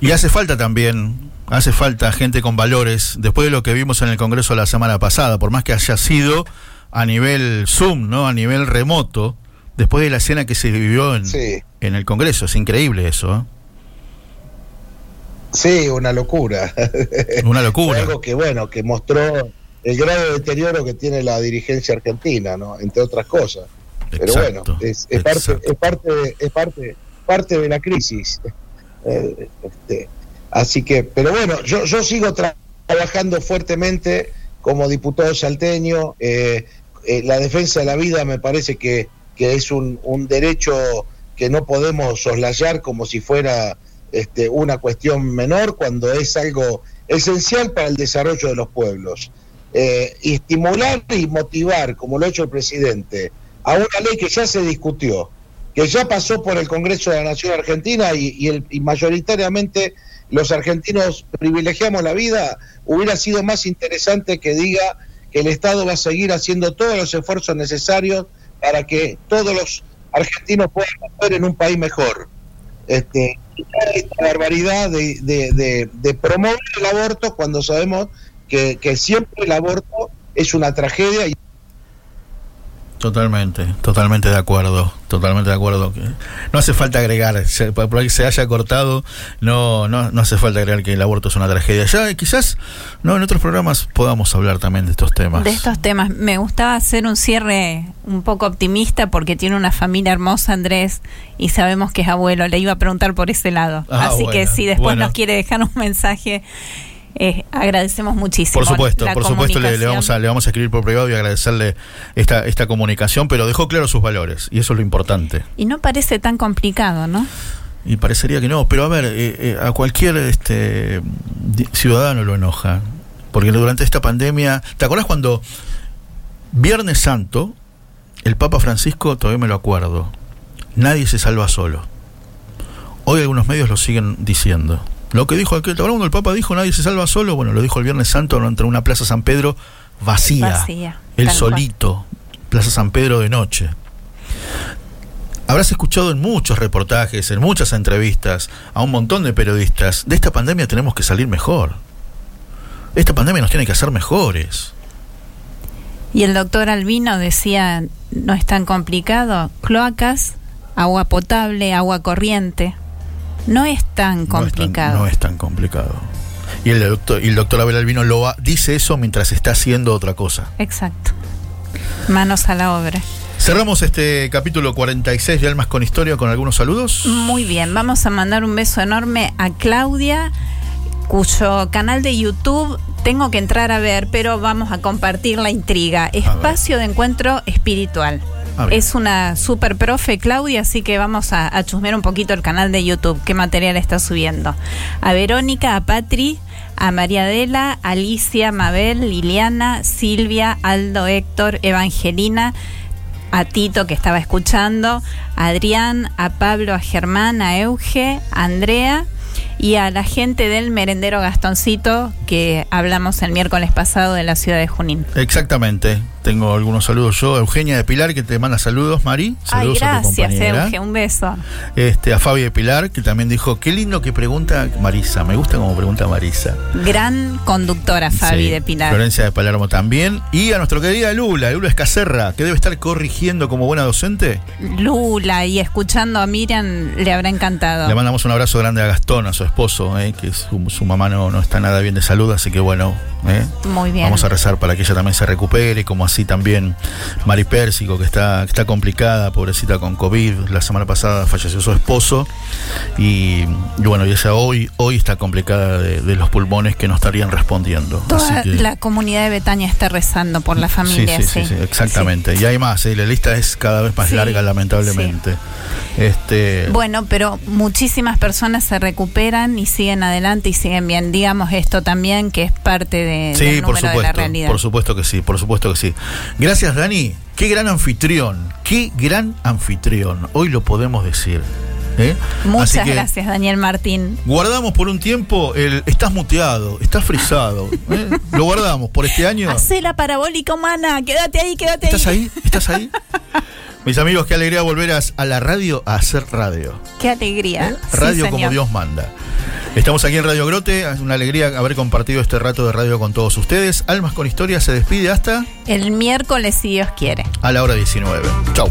Y hace falta también, hace falta gente con valores, después de lo que vimos en el Congreso la semana pasada, por más que haya sido a nivel Zoom, ¿no? A nivel remoto, después de la escena que se vivió en, Sí, en el Congreso. Es increíble eso, ¿eh? sí, una locura. Una locura. Algo que, bueno, que mostró el grado de deterioro que tiene la dirigencia argentina, ¿no? Entre otras cosas. Pero Exacto, bueno, es, es parte, es parte, de- es parte, parte de la crisis. Eh, este, así que, pero bueno, yo, sigo tra- trabajando fuertemente como diputado salteño. eh, eh, la defensa de la vida me parece que, que es un, derecho que no podemos soslayar como si fuera este, una cuestión menor cuando es algo esencial para el desarrollo de los pueblos. Eh, estimular y motivar, como lo ha hecho el presidente, a una ley que ya se discutió, que ya pasó por el Congreso de la Nación Argentina y, y el, y mayoritariamente los argentinos privilegiamos la vida, hubiera sido más interesante que diga que el Estado va a seguir haciendo todos los esfuerzos necesarios para que todos los argentinos puedan estar en un país mejor. Este, esta barbaridad de, de- de- de promover el aborto cuando sabemos que, que siempre el aborto es una tragedia y Totalmente, totalmente de acuerdo, totalmente de acuerdo. que No hace falta agregar, se- por ahí se haya cortado, no, no, no hace falta agregar que el aborto es una tragedia. Ya eh, quizás no en otros programas podamos hablar también de estos temas. De estos temas, me gustaba hacer un cierre un poco optimista porque tiene una familia hermosa, Andrés, y sabemos que es abuelo. Le iba a preguntar por ese lado. Ah, Así que si después bueno. nos quiere dejar un mensaje, eh, agradecemos muchísimo. Por supuesto, la por supuesto le, vamos a, le vamos a escribir por privado y agradecerle esta, esta comunicación, pero dejó claro sus valores y eso es lo importante. Y no parece tan complicado, ¿no? Y parecería que no, pero a ver, eh, eh, a cualquier este ciudadano lo enoja, porque durante esta pandemia, ¿te acuerdas cuando Viernes Santo, el Papa Francisco, todavía me lo acuerdo, nadie se salva solo. Hoy algunos medios lo siguen diciendo. Lo que dijo aquel, ¿te acuerdas cuando el Papa dijo nadie se salva solo? Bueno, lo dijo el Viernes Santo entre una Plaza San Pedro vacía, cual. solito, Plaza San Pedro de noche. Habrás escuchado en muchos reportajes, en muchas entrevistas, a un montón de periodistas, de esta pandemia tenemos que salir mejor. Esta pandemia nos tiene que hacer mejores. Y el doctor Albino decía, no es tan complicado, cloacas, agua potable, agua corriente. No es tan No es tan- complicado. No es tan, complicado. Y el doctor, y el doctor Abel Albino Loa dice eso mientras está haciendo otra cosa. Exacto. Manos a la obra. Cerramos este capítulo 46 de Almas con Historia con algunos saludos. Muy bien, vamos a mandar un beso enorme a Claudia, cuyo canal de YouTube tengo que entrar a ver, pero vamos a compartir la intriga. Espacio de encuentro espiritual. Es una super profe Claudia, así que vamos a, a chusmear un poquito el canal de YouTube, qué material está subiendo. A Verónica, a Patri, a María Adela, Alicia, Mabel, Liliana, Silvia, Aldo, Héctor, Evangelina, a Tito que estaba escuchando, a Adrián, a Pablo, a Germán, a Euge, a Andrea y a la gente del merendero Gastoncito que hablamos el miércoles pasado de la ciudad de Junín. Exactamente. Tengo algunos saludos yo. Eugenia de Pilar, que te manda saludos, Mari. Ay, Saludos a tu gracias, compañera. Euge, un beso. Este, a Fabi de Pilar, que también dijo, qué lindo que pregunta Marisa. Me gusta como pregunta Marisa. Gran conductora Fabi Sí, de Pilar. Florencia de Palermo también. Y a nuestra querida Lula, Lula Escacerra, que debe estar corrigiendo como buena docente. Lula y escuchando a Miriam le habrá encantado. Le mandamos un abrazo grande a Gastón, a su esposo, eh, que su, su mamá no, no está nada bien de salud, así que bueno, eh, Muy bien. vamos a rezar para que ella también se recupere, como así también Mari Pérsico, que está, que está complicada, pobrecita con COVID. La semana pasada falleció su esposo y, y bueno, y ella hoy, hoy está complicada de, de los pulmones que no estarían respondiendo. Toda Así que- la comunidad de Betania está rezando por la familia. sí, sí, sí, exactamente. Y hay más, eh, la lista es cada vez más larga, lamentablemente. Este, Bueno, pero muchísimas personas se recuperan y siguen adelante y siguen bien. Digamos esto también, que es parte de, Sí, del por número de la supuesto, realidad. por supuesto que sí, por supuesto que sí. Gracias, Dani. Qué gran anfitrión, qué gran anfitrión. Hoy lo podemos decir. ¿eh? Muchas que gracias, Daniel Martín. Guardamos por un tiempo el estás muteado, estás frisado. ¿eh? Lo guardamos por este año. Hacé la parabólica humana, quédate ahí, quédate ¿Estás ahí. ahí? ¿Estás ahí? Mis amigos, qué alegría volver a, a la radio a hacer radio. Qué alegría. ¿eh? Sí, Radio como señor. Dios manda. Estamos aquí en Radio Grote, es una alegría haber compartido este rato de radio con todos ustedes. Almas con Historia se despide hasta El miércoles, si Dios quiere. a la hora 19. Chau.